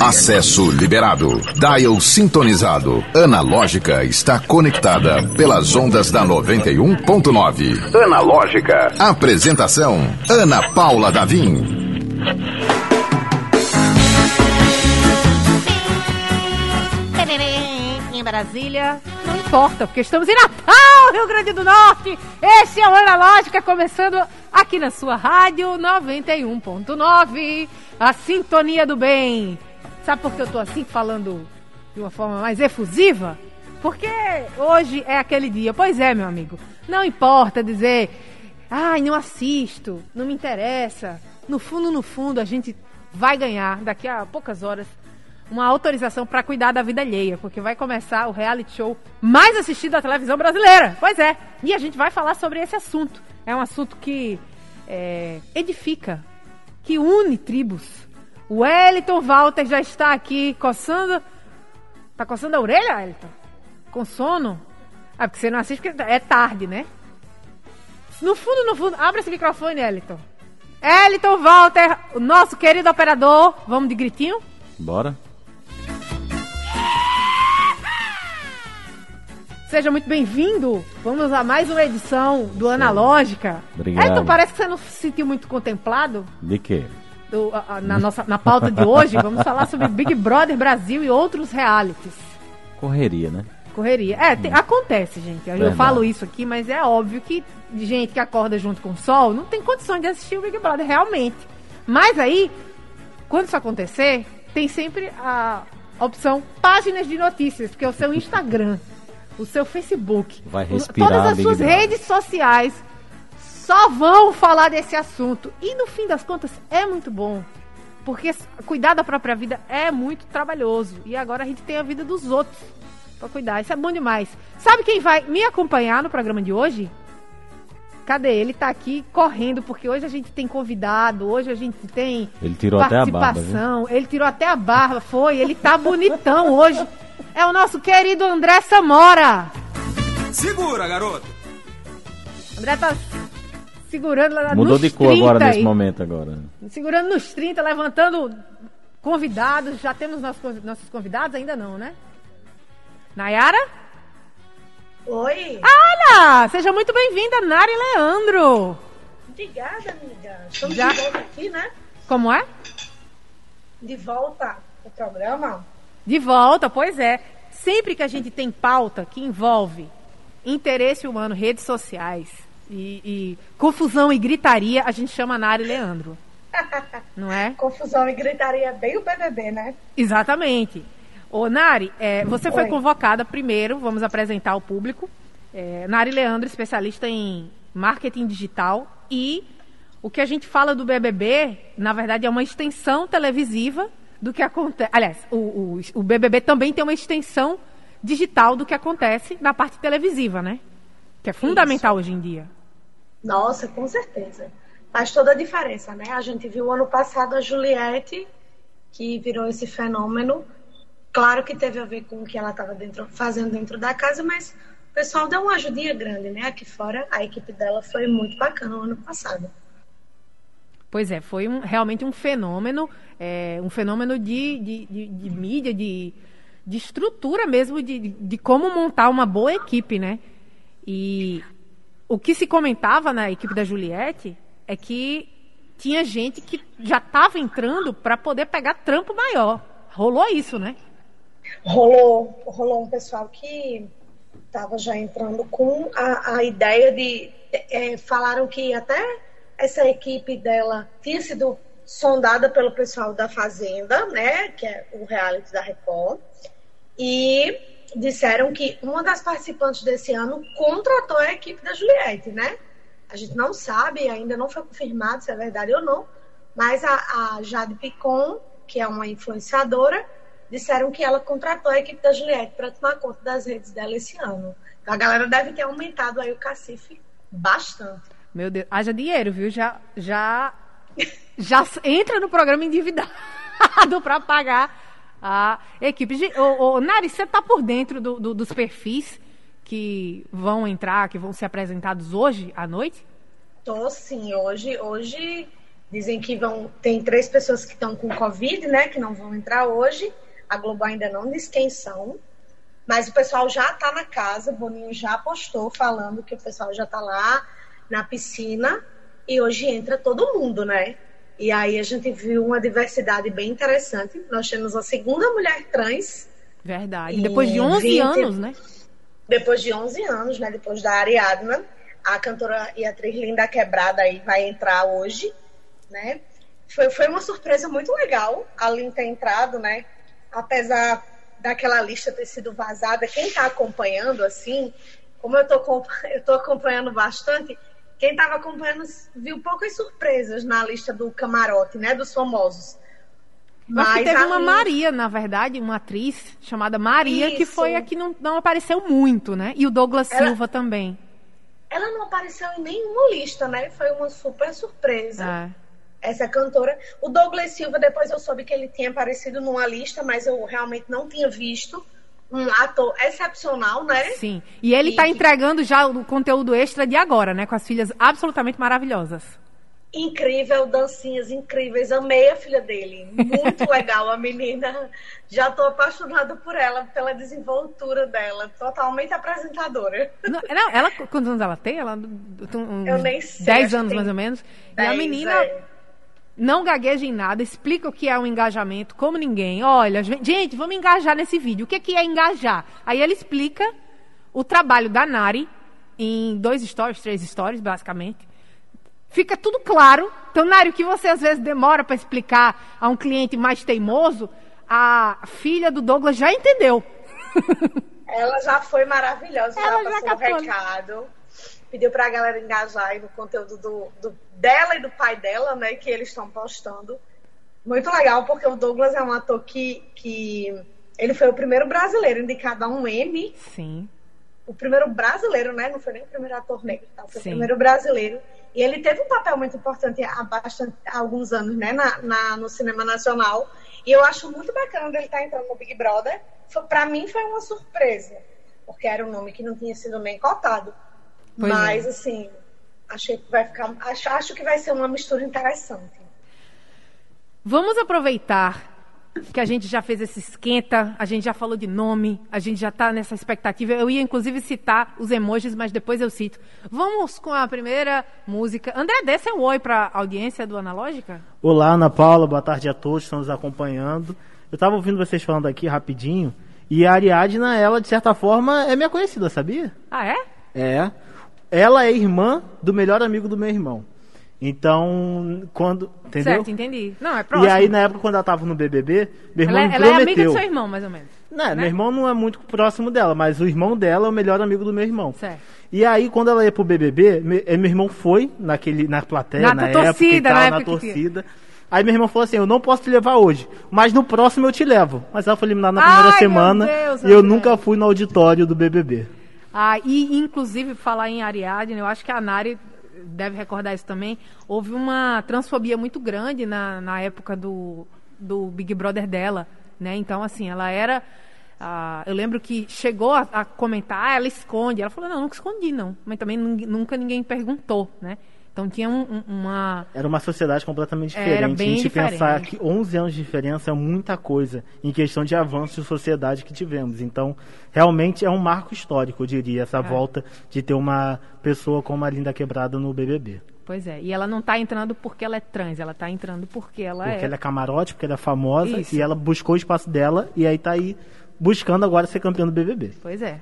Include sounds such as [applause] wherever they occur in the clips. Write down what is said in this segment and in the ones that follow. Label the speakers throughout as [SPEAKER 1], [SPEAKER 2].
[SPEAKER 1] Acesso liberado. Dial sintonizado. Analógica está conectada pelas ondas da 91.9. Analógica. Apresentação: Ana Paula Davim.
[SPEAKER 2] Em Brasília, não importa, porque estamos em Natal, Rio Grande do Norte. Esse é o Analógica, começando aqui na sua rádio 91.9, a sintonia do bem. Sabe por que eu tô assim falando de uma forma mais efusiva? Porque hoje é aquele dia. Pois é, meu amigo. Não importa dizer, ai, não assisto, não me interessa. No fundo, no fundo, a gente vai ganhar daqui a poucas horas uma autorização para cuidar da vida alheia, porque vai começar o reality show mais assistido da televisão brasileira. Pois é. E a gente vai falar sobre esse assunto. É um assunto que é, edifica, que une tribos. O Wellington Walter já está aqui coçando. Tá coçando a orelha, Wellington? Com sono? Ah, porque você não assiste porque é tarde, né? No fundo, no fundo, abre esse microfone, Wellington. Wellington Walter, o nosso querido operador. Vamos de gritinho?
[SPEAKER 3] Bora.
[SPEAKER 2] Seja muito bem-vindo. Vamos a mais uma edição do Analógica.
[SPEAKER 3] Obrigado.
[SPEAKER 2] Então parece que você não se sentiu muito contemplado
[SPEAKER 3] De quê?
[SPEAKER 2] do- a- a- na, nossa, na pauta de hoje. Vamos falar sobre Big Brother Brasil e outros realities.
[SPEAKER 3] Correria, né?
[SPEAKER 2] Correria. É, tem- acontece, gente. Eu falo isso aqui, mas é óbvio que gente que acorda junto com o sol não tem condições de assistir o Big Brother realmente. Mas aí, quando isso acontecer, tem sempre a opção páginas de notícias, porque é o seu Instagram, [laughs] o seu Facebook,
[SPEAKER 3] Vai respirar
[SPEAKER 2] todas as suas
[SPEAKER 3] Brother.
[SPEAKER 2] redes sociais só vão falar desse assunto. E no fim das contas é muito bom. Porque cuidar da própria vida é muito trabalhoso. E agora a gente tem a vida dos outros pra cuidar. Isso é bom demais. Sabe quem vai me acompanhar no programa de hoje? Cadê ele? Tá aqui correndo, porque hoje a gente tem convidado, hoje a gente tem
[SPEAKER 3] Ele tirou até a barba, viu?
[SPEAKER 2] participação. Ele tirou até a barba, foi. Ele tá bonitão hoje. É o nosso querido André Samora.
[SPEAKER 4] Segura, garoto!
[SPEAKER 2] André tá segurando lá
[SPEAKER 3] Mudou
[SPEAKER 2] nos
[SPEAKER 3] de cor
[SPEAKER 2] 30
[SPEAKER 3] agora nesse
[SPEAKER 2] aí.
[SPEAKER 3] momento agora.
[SPEAKER 2] Segurando nos 30, levantando convidados. Já temos nossos, nossos convidados? Ainda não, né? Nayara?
[SPEAKER 5] Oi,
[SPEAKER 2] Ana! Seja muito bem-vinda, Nari Leandro.
[SPEAKER 5] obrigada, amiga. Estamos
[SPEAKER 2] Já?
[SPEAKER 5] de volta aqui, né?
[SPEAKER 2] Como é?
[SPEAKER 5] De volta ao programa.
[SPEAKER 2] De volta, pois é. Sempre que a gente tem pauta que envolve interesse humano, redes sociais e, e confusão e gritaria, a gente chama Nari Leandro. [laughs] Não é?
[SPEAKER 5] Confusão e gritaria bem o BBB, né?
[SPEAKER 2] Exatamente. Ô, Nari, é, você foi
[SPEAKER 5] Oi.
[SPEAKER 2] convocada primeiro, vamos apresentar ao público. É, Nari Leandro, especialista em marketing digital. E o que a gente fala do BBB, na verdade, é uma extensão televisiva do que acontece. Aliás, o, o, o BBB também tem uma extensão digital do que acontece na parte televisiva, né? Que é fundamental hoje em dia.
[SPEAKER 5] Nossa, com certeza. Faz toda a diferença, né? A gente viu ano passado a Juliette, que virou esse fenômeno. Claro que teve a ver com o que ela estava dentro, fazendo dentro da casa, mas o pessoal deu uma ajudinha grande, né? Aqui fora, a equipe dela foi muito bacana no ano passado.
[SPEAKER 2] Pois é, foi um- realmente um fenômeno, é, um fenômeno de, de, de- de mídia, de, de estrutura mesmo, de, de como montar uma boa equipe, né? E o que se comentava na equipe da Juliette é que tinha gente que já estava entrando para poder pegar trampo maior. Rolou isso, né?
[SPEAKER 5] rolou, rolou um pessoal que estava já entrando com a, a ideia de. é, falaram que até essa equipe dela tinha sido sondada pelo pessoal da Fazenda, né? Que é o reality da Record. E disseram que uma das participantes desse ano contratou a equipe da Juliette, né? A gente não sabe, ainda não foi confirmado se é verdade ou não, mas a, a Jade Picon, que é uma influenciadora, disseram que ela contratou a equipe da Juliette para tomar conta das redes dela esse ano. Então a galera deve ter aumentado aí o cacife bastante.
[SPEAKER 2] Meu Deus, haja dinheiro, viu? Já, já, já entra no programa endividado [laughs] para pagar a equipe. Ge- Ô, ô, Nari, você tá por dentro do- do- dos perfis que vão entrar, que vão ser apresentados hoje à noite?
[SPEAKER 5] Tô sim, hoje, hoje Dizem que vão. Tem três pessoas que estão com Covid, né? Que não vão entrar hoje. A Globo ainda não diz quem são. Mas o pessoal já está na casa. O Boninho já postou falando que o pessoal já está lá na piscina. E hoje entra todo mundo, né? E aí a gente viu uma diversidade bem interessante. Nós temos a segunda mulher trans.
[SPEAKER 2] Verdade. Depois de 11 20... anos, né?
[SPEAKER 5] Depois de 11 anos, né? Depois da Ariadna. A cantora e atriz Linda Quebrada aí vai entrar hoje né? Foi, foi uma surpresa muito legal a Lin ter entrado, né? Apesar daquela lista ter sido vazada, quem está acompanhando, assim, como eu tô, [laughs] eu tô acompanhando bastante, quem estava acompanhando viu poucas surpresas na lista do camarote, né? Dos famosos.
[SPEAKER 2] Mas teve uma Maria, na verdade, uma atriz chamada Maria, Isso. que foi a que não, não apareceu muito, né? E o Douglas ela, Silva também.
[SPEAKER 5] Ela não apareceu em nenhuma lista, né? Foi uma super surpresa. É essa cantora. O Douglas Silva, depois eu soube que ele tinha aparecido numa lista, mas eu realmente não tinha visto. Um ator excepcional, né?
[SPEAKER 2] Sim. E ele está entregando já o conteúdo extra de agora, né? Com as filhas absolutamente maravilhosas.
[SPEAKER 5] Incrível, dancinhas incríveis. Amei a filha dele. Muito [laughs] legal a menina. Já estou apaixonada por ela, pela desenvoltura dela. Totalmente apresentadora.
[SPEAKER 2] Não, não ela, quantos anos ela tem? Ela, uns
[SPEAKER 5] eu nem sei.
[SPEAKER 2] 10 anos, mais ou menos. Dez, e a menina. É não gagueja em nada, explica o que é um engajamento, como ninguém. Olha, gente, vamos engajar nesse vídeo. O que é engajar? Aí ele explica o trabalho da Nari em dois stories, três stories, basicamente. Fica tudo claro. Então, Nari, o que você às vezes demora para explicar a um cliente mais teimoso, a filha do Douglas já entendeu. [laughs]
[SPEAKER 5] Ela já foi maravilhosa, Ela já passou o recado pediu para a galera engajar aí no conteúdo do, do, dela e do pai dela, né, que eles estão postando. Muito legal, porque o Douglas é um ator que, que ele foi o primeiro brasileiro indicado a um M.
[SPEAKER 2] Sim.
[SPEAKER 5] O primeiro brasileiro, né? Não foi nem o primeiro ator negro, tá? Foi Sim. o primeiro brasileiro. E ele teve um papel muito importante há, bastante, há alguns anos, né? Na, na, no cinema nacional. E eu acho muito bacana ele estar tá entrando no Big Brother. Para mim foi uma surpresa, porque era um nome que não tinha sido nem cotado. Pois Mas, é. assim, achei que vai ficar. Acho, acho que vai ser uma mistura interessante.
[SPEAKER 2] Vamos aproveitar que a gente já fez esse esquenta, a gente já falou de nome, a gente já está nessa expectativa. Eu ia inclusive citar os emojis, mas depois eu cito. Vamos com a primeira música. André, desce um oi para a audiência do Analógica.
[SPEAKER 6] Olá, Ana Paula, boa tarde a todos que estão nos acompanhando. Eu estava ouvindo vocês falando aqui rapidinho, e a Ariadna, ela de certa forma é minha conhecida, sabia?
[SPEAKER 2] Ah, é?
[SPEAKER 6] É ela é irmã do melhor amigo do meu irmão. Então, quando. Entendeu?
[SPEAKER 2] Certo, entendi. Não, é próximo.
[SPEAKER 6] E aí, na época, quando ela tava no BBB, meu irmão
[SPEAKER 2] ela,
[SPEAKER 6] me prometeu.
[SPEAKER 2] Ela é amiga do seu irmão, mais ou menos.
[SPEAKER 6] Não, né? meu irmão não é muito próximo dela, mas o irmão dela é o melhor amigo do meu irmão.
[SPEAKER 2] Certo.
[SPEAKER 6] E aí, quando ela ia pro BBB, meu, eh, meu irmão foi naquele, na plateia, na, na torcida, época, tal, na, na torcida. Aí meu irmão falou assim: Eu não posso te levar hoje, mas no próximo eu te levo. Mas ela foi eliminada na primeira Ai, semana Deus, e eu nunca fui no auditório do BBB.
[SPEAKER 2] Ah, e, inclusive, falar em Ariadne, eu acho que a Nari deve recordar isso também. Houve uma transfobia muito grande na, na época do, do Big Brother dela, né? Então, assim, ela era... Ah, eu lembro que chegou a, a comentar, ah, ela esconde. Ela falou, não, nunca escondi, não. Mas também nunca ninguém perguntou, né? Então tinha um, um, uma.
[SPEAKER 6] Era uma sociedade completamente diferente. Era bem a gente diferente. pensar que 11 anos de diferença é muita coisa em questão de avanço de sociedade que tivemos. Então, realmente é um marco histórico, eu diria, essa é. volta de ter uma pessoa como a Linda Quebrada no BBB.
[SPEAKER 2] Pois é, e ela não está entrando porque ela é trans, ela está entrando porque ela
[SPEAKER 6] porque é. Porque ela
[SPEAKER 2] é
[SPEAKER 6] camarote, porque ela é famosa Isso. e ela buscou o espaço dela e aí está aí buscando agora ser campeã do BBB.
[SPEAKER 2] Pois é.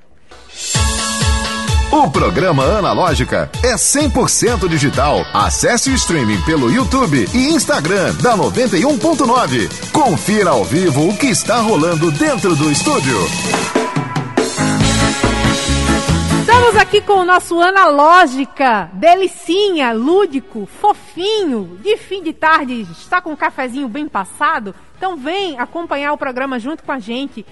[SPEAKER 1] O programa Analógica é 100% digital. Acesse o streaming pelo YouTube e Instagram da 91.9. Confira ao vivo o que está rolando dentro do estúdio.
[SPEAKER 2] Estamos aqui com o nosso Analógica, delicinha, lúdico, fofinho, de fim de tarde, está com um cafezinho bem passado? Então vem acompanhar o programa junto com a gente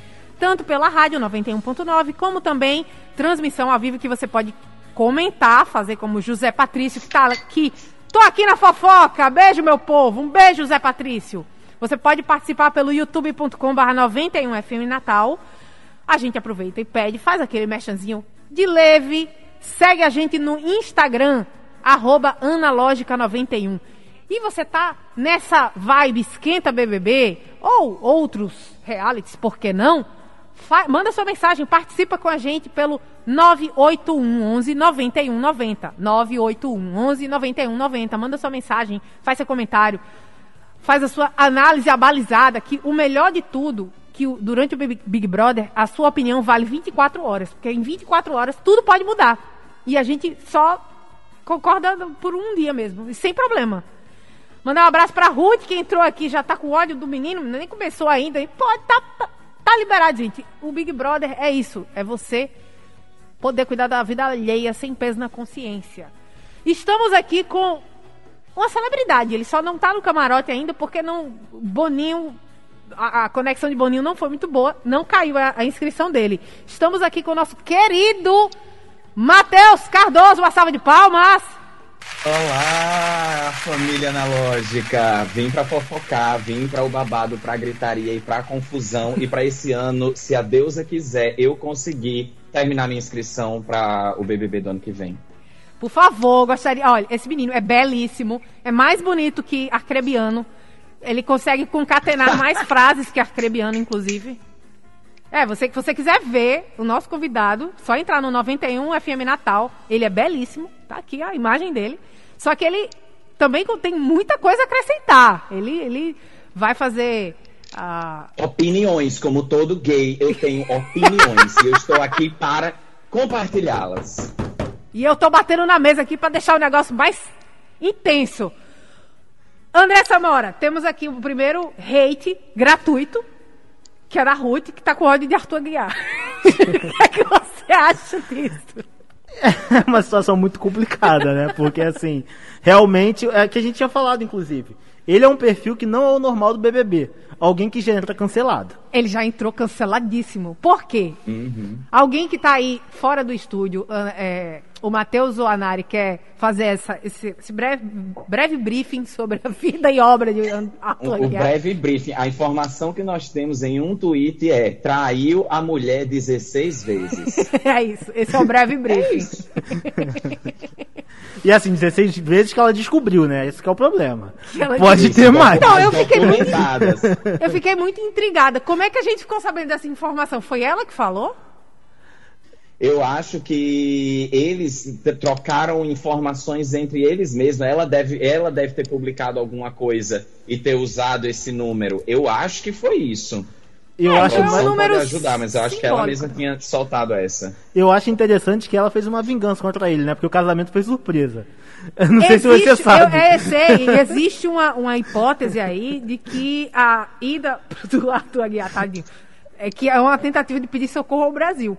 [SPEAKER 2] tanto pela rádio 91.9, como também transmissão ao vivo que você pode comentar, fazer como José Patrício, que está aqui. Tô aqui na fofoca. Beijo, meu povo. Um beijo, José Patrício. Você pode participar pelo youtube.com.br 91FM Natal. A gente aproveita e pede, faz aquele mechanzinho de leve. Segue a gente no Instagram, arroba analógica91. e você tá nessa vibe esquenta BBB ou outros realities, por que não? Manda sua mensagem, participa com a gente pelo 981 11 91 90. 981 11 91 90. Manda sua mensagem, faz seu comentário, faz a sua análise abalizada, que o melhor de tudo, que durante o Big Brother, a sua opinião vale 24 horas, porque em 24 horas tudo pode mudar. E a gente só concorda por um dia mesmo, sem problema. Mandar um abraço pra Ruth, que entrou aqui, já tá com ódio do menino, nem começou ainda. E pode, tá, tá, tá liberado, gente. O Big Brother é isso, é você poder cuidar da vida alheia sem peso na consciência. Estamos aqui com uma celebridade. Ele só não tá no camarote ainda porque não Boninho a, a conexão de Boninho não foi muito boa, não caiu a, a inscrição dele. Estamos aqui com o nosso querido Matheus Cardoso, uma salva de palmas.
[SPEAKER 7] Olá, família analógica. Vim para fofocar, vim para o babado, para gritaria e para confusão. E para esse ano, se a deusa quiser, eu conseguir terminar minha inscrição para o BBB do ano que vem.
[SPEAKER 2] Por favor, gostaria. Olha, esse menino é belíssimo, é mais bonito que Arcrebiano. Ele consegue concatenar mais [laughs] frases que Arcrebiano, inclusive. É, você que você quiser ver o nosso convidado, só entrar no 91 FM Natal. Ele é belíssimo, tá aqui a imagem dele. Só que ele também tem muita coisa a acrescentar. Ele, ele vai fazer
[SPEAKER 7] opiniões, como todo gay, eu tenho opiniões e eu estou aqui para compartilhá-las.
[SPEAKER 2] E eu tô batendo na mesa aqui para deixar o negócio mais intenso. André Samora, temos aqui o primeiro hate gratuito que era a Ruth, que tá com ódio de Arthur Aguiar. [laughs] o que é que você acha disso?
[SPEAKER 6] É uma situação muito complicada, né? Porque, assim, realmente, é que a gente tinha falado, inclusive. Ele é um perfil que não é o normal do BBB. Alguém que já entra cancelado.
[SPEAKER 2] Ele já entrou canceladíssimo. Por quê? Uhum. Alguém que tá aí fora do estúdio, é, o Matheus Oanari quer fazer essa, esse, esse, breve, breve briefing sobre a vida e obra de
[SPEAKER 7] Arthur O, o breve briefing. A informação que nós temos em um tweet é traiu a mulher 16 vezes. [laughs]
[SPEAKER 2] é isso. Esse é o breve briefing.
[SPEAKER 6] É e assim, 16 vezes que ela descobriu, né? Esse é o problema. Pode ter mais.
[SPEAKER 2] Não, eu fiquei, muito, [laughs] eu fiquei muito intrigada. Como é que a gente ficou sabendo dessa informação? Foi ela que falou?
[SPEAKER 7] Eu acho que eles trocaram informações entre eles mesmos. Ela deve, ela deve ter publicado alguma coisa e ter usado esse número. Eu acho que foi isso.
[SPEAKER 6] Eu é, acho
[SPEAKER 7] que um número pode ajudar, mas eu acho que ela mesma tinha soltado essa.
[SPEAKER 6] Eu acho interessante que ela fez uma vingança contra ele, né? Porque o casamento foi surpresa. Eu não existe, sei se você sabe.
[SPEAKER 2] Eu, é, sei, existe uma, uma hipótese aí de que a ida do Arthur Aguiar, tadinho, é que é uma tentativa de pedir socorro ao Brasil.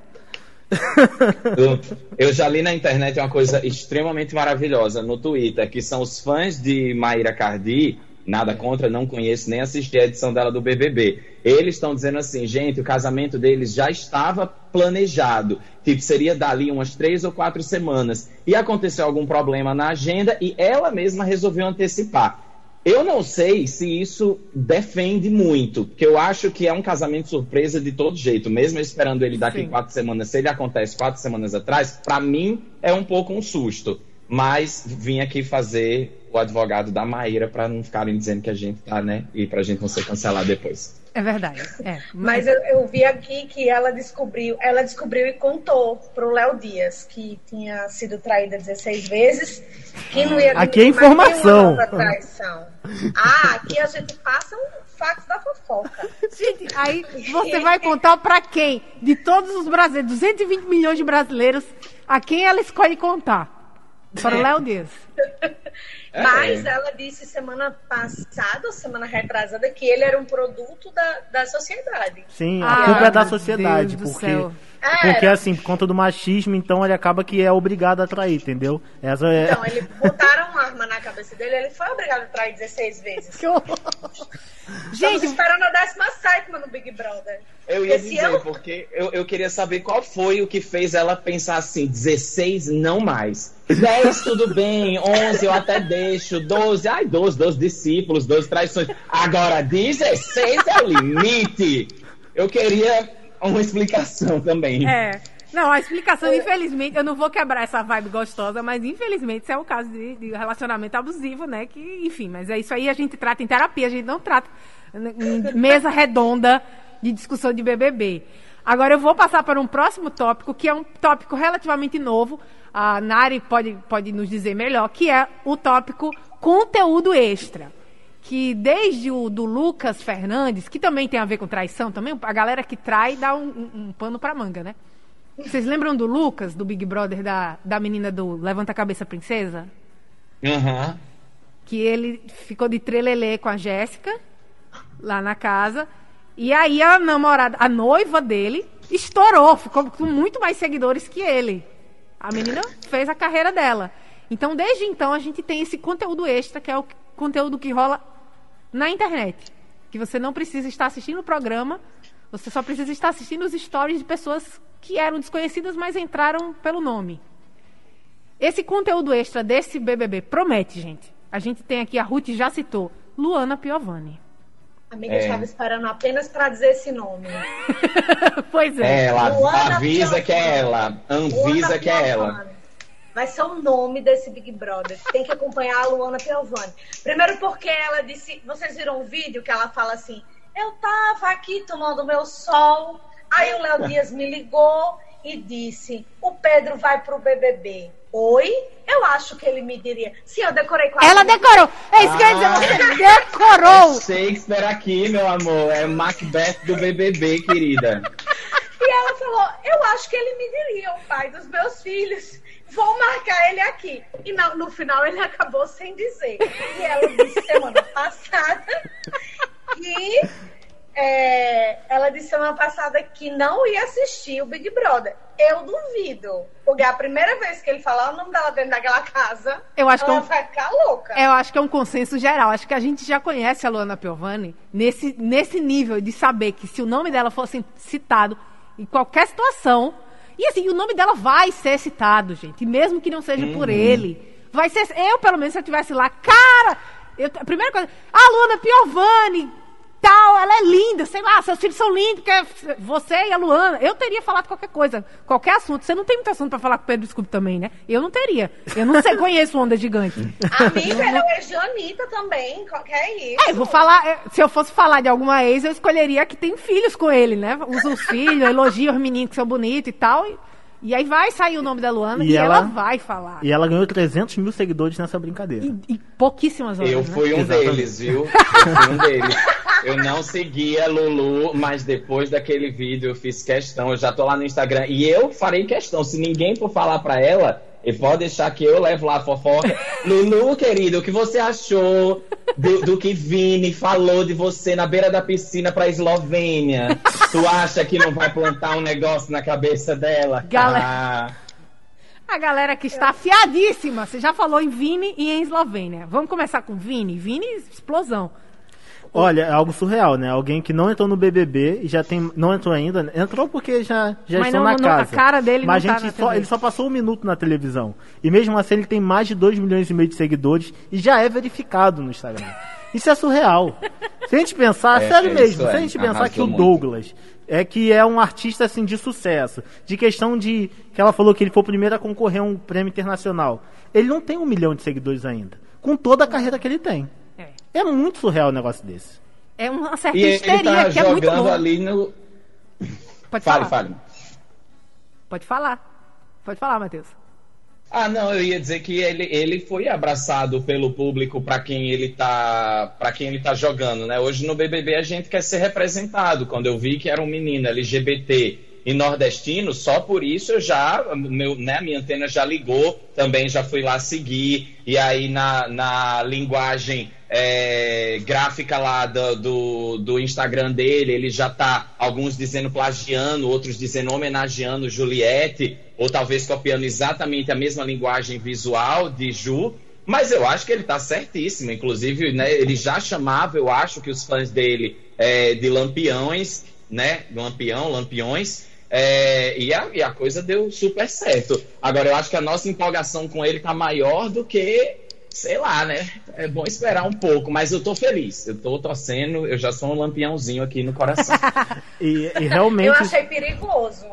[SPEAKER 2] [laughs]
[SPEAKER 7] Eu, já li na internet uma coisa extremamente maravilhosa no Twitter, que são os fãs de Maíra Cardi, nada contra, não conheço nem assisti a edição dela do BBB. Eles estão dizendo assim, gente, o casamento deles já estava planejado, tipo, seria dali umas três ou quatro semanas. E aconteceu algum problema na agenda e ela mesma resolveu antecipar. Eu não sei se isso defende muito, porque eu acho que é um casamento surpresa de todo jeito, mesmo esperando ele daqui Sim. quatro semanas. Se ele acontece quatro semanas atrás, para mim é um pouco um susto. Mas vim aqui fazer o advogado da Maíra para não ficarem dizendo que a gente tá, né? E para a gente não ser cancelado depois.
[SPEAKER 2] É verdade. É.
[SPEAKER 5] Mas eu, eu, vi aqui que ela descobriu, ela descobriu e contou pro Léo Dias que tinha sido traída 16 vezes, que não ia
[SPEAKER 6] Aqui é informação.
[SPEAKER 5] Traição. Ah, aqui a gente passa um fax da fofoca.
[SPEAKER 2] Gente, aí você [laughs] vai contar para quem? De todos os brasileiros, 220 milhões de brasileiros, a quem ela escolhe contar? Para o Léo Dias. [laughs]
[SPEAKER 5] É. Mas ela disse semana passada, semana retrasada, que ele era um produto da, da sociedade.
[SPEAKER 6] Sim, a ah, culpa é da sociedade, porque, porque assim, por conta do machismo, então ele acaba que é obrigado a trair, entendeu?
[SPEAKER 5] Essa é... Então, ele botaram uma arma na cabeça dele, ele foi obrigado a trair 16 vezes. Que horror. Gente, esperando a 17 no Big Brother.
[SPEAKER 7] Eu ia dizer, eu... porque eu, eu queria saber qual foi o que fez ela pensar assim: 16 não mais. 10 tudo bem, 11 eu até deixo, 12, ai, 12, 12 discípulos, 12 traições. Agora 16 é o limite. Eu queria [laughs] uma explicação também.
[SPEAKER 2] É. Não, a explicação, infelizmente, eu não vou quebrar essa vibe gostosa, mas infelizmente isso é um caso de, de, relacionamento abusivo, né? Que, enfim, mas é isso aí a gente trata em terapia, a gente não trata em mesa redonda de discussão de BBB. Agora eu vou passar para um próximo tópico, que é um tópico relativamente novo. A Nari pode, pode nos dizer melhor, que é o tópico conteúdo extra. Que desde o do Lucas Fernandes, que também tem a ver com traição, também a galera que trai dá um, um, um pano para manga, né? Vocês lembram do Lucas, do Big Brother, da, da menina do Levanta a Cabeça Princesa?
[SPEAKER 7] Aham. Uhum.
[SPEAKER 2] Que ele ficou de trelelê com a Jéssica, lá na casa. E aí a namorada, a noiva dele, estourou, ficou com muito mais seguidores que ele. A menina fez a carreira dela. Então, desde então, a gente tem esse conteúdo extra, que é o conteúdo que rola na internet. Que você não precisa estar assistindo o programa, você só precisa estar assistindo os stories de pessoas que eram desconhecidas, mas entraram pelo nome. Esse conteúdo extra desse BBB promete, gente. A gente tem aqui, a Ruth já citou, Luana Piovani.
[SPEAKER 5] Amiga, é. estava esperando apenas para dizer esse nome. [laughs]
[SPEAKER 2] pois
[SPEAKER 7] é. Ela Luana avisa que é ela, avisa que é ela.
[SPEAKER 5] Vai ser o nome desse Big Brother. Tem que acompanhar a Luana Piovani. Primeiro porque ela disse, vocês viram o vídeo que ela fala assim: "Eu tava aqui tomando meu sol, aí o Léo Dias me ligou e disse: "O Pedro vai pro BBB". Oi? Eu acho que ele me diria. Sim, eu decorei quase.
[SPEAKER 2] Ela decorou. É isso que eu ia dizer. Você decorou.
[SPEAKER 7] Shakespeare aqui, meu amor. É Macbeth do BBB, querida.
[SPEAKER 5] E ela falou: Eu acho que ele me diria, o pai dos meus filhos. Vou marcar ele aqui. E no, no final ele acabou sem dizer. E ela disse semana passada que é, ela disse semana passada que não ia assistir o Big Brother. Eu duvido. Porque é a primeira vez que ele falar o nome dela dentro daquela casa,
[SPEAKER 2] eu acho
[SPEAKER 5] ela
[SPEAKER 2] que
[SPEAKER 5] é um, vai ficar louca.
[SPEAKER 2] Eu acho que é um consenso geral. Acho que a gente já conhece a Luana Piovani nesse, nesse nível de saber que se o nome dela fosse citado em qualquer situação. E assim, o nome dela vai ser citado, gente. Mesmo que não seja uhum. por ele. Vai ser. Eu, pelo menos, se eu estivesse lá, cara. Eu, a primeira coisa. A Luana Piovani tal, ela é linda, sei lá, seus filhos são lindos, porque você e a Luana. Eu teria falado qualquer coisa, qualquer assunto. Você não tem muito assunto pra falar com o Pedro Scooby também, né? Eu não teria. Eu não sei, [laughs] conheço Onda Gigante.
[SPEAKER 5] Amiga, ela é Janita também, qualquer isso.
[SPEAKER 2] É, vou falar, se eu fosse falar de alguma ex, eu escolheria que tem filhos com ele, né? Usa os filhos, elogia os meninos que são bonitos e tal. E... E aí vai sair o nome da Luana e, e ela, ela, vai falar.
[SPEAKER 6] E ela ganhou 300 mil seguidores nessa brincadeira.
[SPEAKER 2] E, e pouquíssimas horas.
[SPEAKER 7] Eu
[SPEAKER 2] né?
[SPEAKER 7] fui um Exatamente. deles, viu? Eu fui um deles. Eu não seguia Lulu, mas depois daquele vídeo eu fiz questão. Eu já tô lá no Instagram. E eu farei questão. Se ninguém for falar pra ela, e pode deixar que eu levo lá a fofoca. [laughs] Lulu, querido, o que você achou do, do, que Vini falou de você na beira da piscina pra Eslovênia? Tu acha que não vai plantar um negócio na cabeça dela?
[SPEAKER 2] Galera. Ah. A galera que está afiadíssima. Você já falou em Vini e em Eslovênia. Vamos começar com Vini. Vini, explosão.
[SPEAKER 6] Olha, é algo surreal, né? Alguém que não entrou no BBB e já tem. Não entrou ainda. Entrou porque já, já mas estão não, na não, casa.
[SPEAKER 2] A cara dele
[SPEAKER 6] mas
[SPEAKER 2] não
[SPEAKER 6] a gente tá só, ele só passou um minuto na televisão. E mesmo assim ele tem mais de 2 milhões e meio de seguidores e já é verificado no Instagram. Isso é surreal. Se a gente pensar, [laughs] é, sério é mesmo, se a é. gente pensar que o Douglas muito. é que é um artista assim de sucesso, de questão de que ela falou que ele foi o primeiro a concorrer a um prêmio internacional. Ele não tem um milhão de seguidores ainda, com toda a carreira que ele tem. É muito surreal um negócio desse.
[SPEAKER 2] É uma certa e histeria ele tá
[SPEAKER 7] que é
[SPEAKER 2] muito bom.
[SPEAKER 7] ali no.
[SPEAKER 2] Pode
[SPEAKER 7] fale,
[SPEAKER 2] falar.
[SPEAKER 7] fale.
[SPEAKER 2] Pode falar. Pode falar, Matheus.
[SPEAKER 7] Ah, não, eu ia dizer que ele, ele foi abraçado pelo público para quem ele tá para quem ele tá jogando, né? Hoje no BBB a gente quer ser representado. Quando eu vi que era um menino LGBT e nordestino, só por isso eu já, meu, né, minha antena já ligou, também já fui lá seguir, e aí na, na linguagem é, gráfica lá do, do, do, Instagram dele, ele já tá, alguns dizendo plagiando, outros dizendo homenageando Juliette, ou talvez copiando exatamente a mesma linguagem visual de Ju, mas eu acho que ele tá certíssimo, inclusive, né, ele já chamava, eu acho que os fãs dele é, de lampiões, né, lampião, lampiões, é, e, a, e, a, coisa deu super certo. Agora, eu acho que a nossa empolgação com ele tá maior do que, sei lá, né? É bom esperar um pouco, mas eu tô feliz. Eu tô torcendo, eu já sou um lampiãozinho aqui no coração. [laughs]
[SPEAKER 6] e, e, realmente. Eu
[SPEAKER 5] achei perigoso.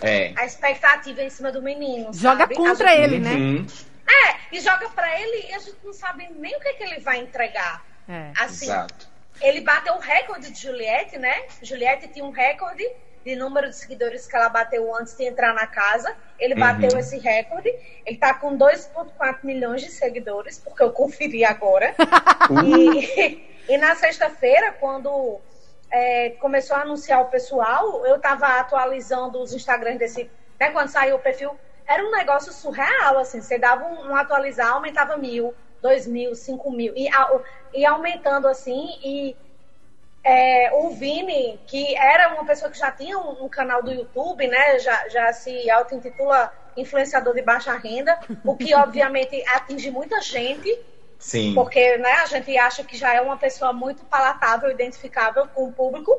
[SPEAKER 5] é. a expectativa em cima do menino.
[SPEAKER 2] Joga
[SPEAKER 5] sabe?
[SPEAKER 2] contra gente... ele, né? Uhum.
[SPEAKER 5] É, e joga para ele e a gente não sabe nem o que, é que ele vai entregar. É. Assim, Exato. ele bateu o recorde de Juliette, né? Juliette tinha um recorde de número de seguidores que ela bateu antes de entrar na casa. Ele bateu uhum. esse recorde. Ele tá com 2,4 milhões de seguidores, porque eu conferi agora. [laughs] e, e, na sexta-feira, quando é, começou a anunciar o pessoal, eu tava atualizando os Instagrams desse. Né, quando saiu o perfil, era um negócio surreal, assim. Você dava um, um atualizar, aumentava mil, dois mil, cinco mil. E, e aumentando assim. E é, o Vini, que era uma pessoa que já tinha um, um canal do YouTube, né? Já, já se auto-intitula influenciador de baixa renda, o que [laughs] obviamente atinge muita gente.
[SPEAKER 7] Sim.
[SPEAKER 5] Porque né, a gente acha que já é uma pessoa muito palatável, identificável com o público,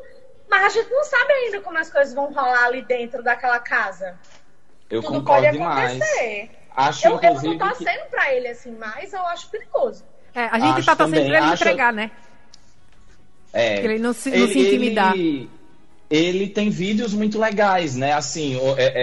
[SPEAKER 5] mas a gente não sabe ainda como as coisas vão rolar ali dentro daquela casa.
[SPEAKER 7] Eu Tudo concordo pode acontecer.
[SPEAKER 5] Demais. Acho, eu, eu não tô torcendo que... pra ele assim, mas eu acho perigoso.
[SPEAKER 2] É, a gente acho tá torcendo pra ele acho... entregar, né?
[SPEAKER 7] É,
[SPEAKER 2] ele não se, não se intimidar.
[SPEAKER 7] Ele, ele, tem vídeos muito legais, né? Assim, é,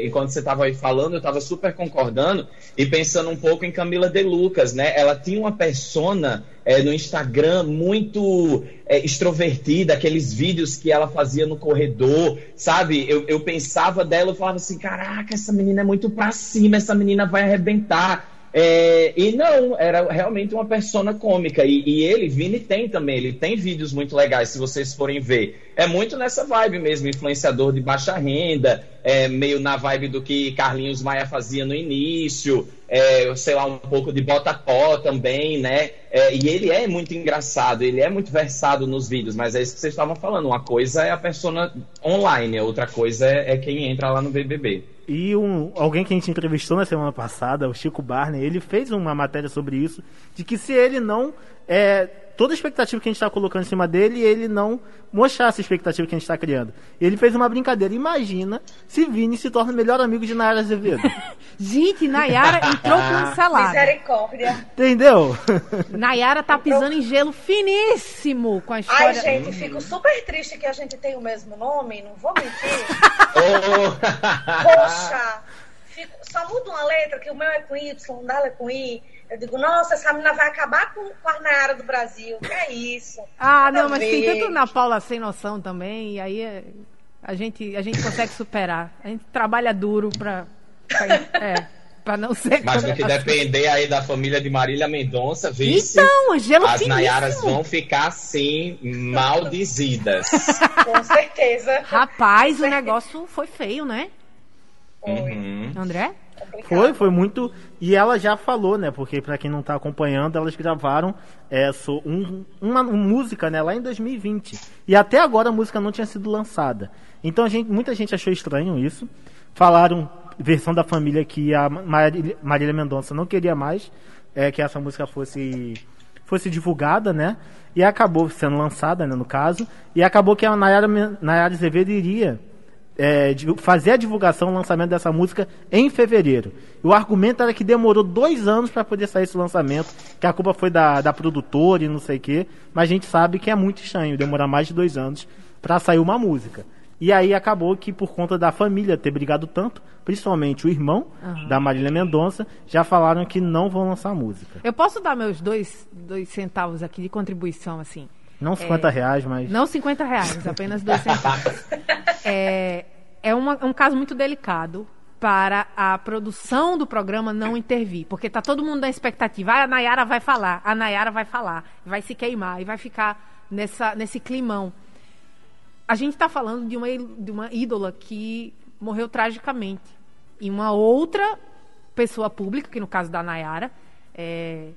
[SPEAKER 7] é, enquanto você estava aí falando, eu estava super concordando e pensando um pouco em Camila De Lucas, né? Ela tinha uma persona é, no Instagram muito é, extrovertida, aqueles vídeos que ela fazia no corredor, sabe? Eu, eu pensava dela, eu falava assim, caraca, essa menina é muito pra cima, essa menina vai arrebentar. É, e não, era realmente uma persona cômica. E, e, ele, Vini, tem também. Ele tem vídeos muito legais, se vocês forem ver. É muito nessa vibe mesmo, influenciador de baixa renda, é, meio na vibe do que Carlinhos Maia fazia no início, é, sei lá, um pouco de bota-pó também, né? É, e ele é muito engraçado, ele é muito versado nos vídeos, mas é isso que vocês estavam falando. Uma coisa é a persona online, a outra coisa é, é quem entra lá no BBB.
[SPEAKER 6] E um, alguém que a gente entrevistou na semana passada, o Chico Barney, ele fez uma matéria sobre isso, de que se ele não é, toda a expectativa que a gente está colocando em cima dele, ele não mostrar essa expectativa que a gente está criando. Ele fez uma brincadeira. Imagina se Vini se torna o melhor amigo de Nayara Azevedo. [laughs]
[SPEAKER 2] gente, Nayara entrou cancelada.
[SPEAKER 5] Misericórdia.
[SPEAKER 6] Entendeu?
[SPEAKER 2] Nayara tá pisando em gelo finíssimo com a história.
[SPEAKER 5] Ai, gente, fico super triste que a gente tem o mesmo nome, não vou mentir. [laughs] Poxa, fico, só muda uma letra, que o meu é com Y, o dela é com I. Eu digo, nossa, essa menina vai acabar com, com a Nayara do Brasil. Que é isso?
[SPEAKER 2] Ah, não, mas ver. tem tanto na Paula sem noção também, e aí é, a, gente, a gente consegue superar. A gente trabalha duro pra. pra é. Pra não ser.
[SPEAKER 7] Mas no que depender aí da família de Marília Mendonça, vice,
[SPEAKER 2] então, gelo
[SPEAKER 7] as finíssimo. Nayaras vão ficar assim, maldizidas. [laughs]
[SPEAKER 5] Com certeza.
[SPEAKER 2] Rapaz, o negócio foi feio, né?
[SPEAKER 5] Foi. Uhum.
[SPEAKER 2] André?
[SPEAKER 6] Foi, foi muito. E ela já falou, né? Porque para quem não tá acompanhando, elas gravaram é, um, uma, música né, lá em 2020. E até agora a música não tinha sido lançada. Então gente, muita gente achou estranho isso. Falaram, versão da família, que a Marília, Marília Mendonça não queria mais é, que essa música fosse, fosse divulgada, né? E acabou sendo lançada, né, no caso. E acabou que a Nayara, Nayara Azevedo iria é, fazer a divulgação, o lançamento dessa música em fevereiro. E o argumento era que demorou dois anos para poder sair esse lançamento, que a culpa foi da, da produtora e não sei o quê, mas a gente sabe que é muito estranho demorar mais de dois anos para sair uma música. E aí acabou que por conta da família ter brigado tanto, principalmente o irmão uhum. da Marília Mendonça, já falaram que não vão lançar música.
[SPEAKER 2] Eu posso dar meus dois, dois centavos aqui de contribuição, assim?
[SPEAKER 6] Não 50 é, reais, mas.
[SPEAKER 2] Não 50 reais, apenas dois centavos. [laughs] é, é uma, um caso muito delicado para a produção do programa não intervir, porque tá todo mundo na expectativa. Ah, a Nayara vai falar, a Nayara vai falar, vai se queimar e vai ficar nessa, nesse climão. A gente está falando de uma, de uma ídola que morreu tragicamente. E uma outra pessoa pública, que no caso da Nayara, é,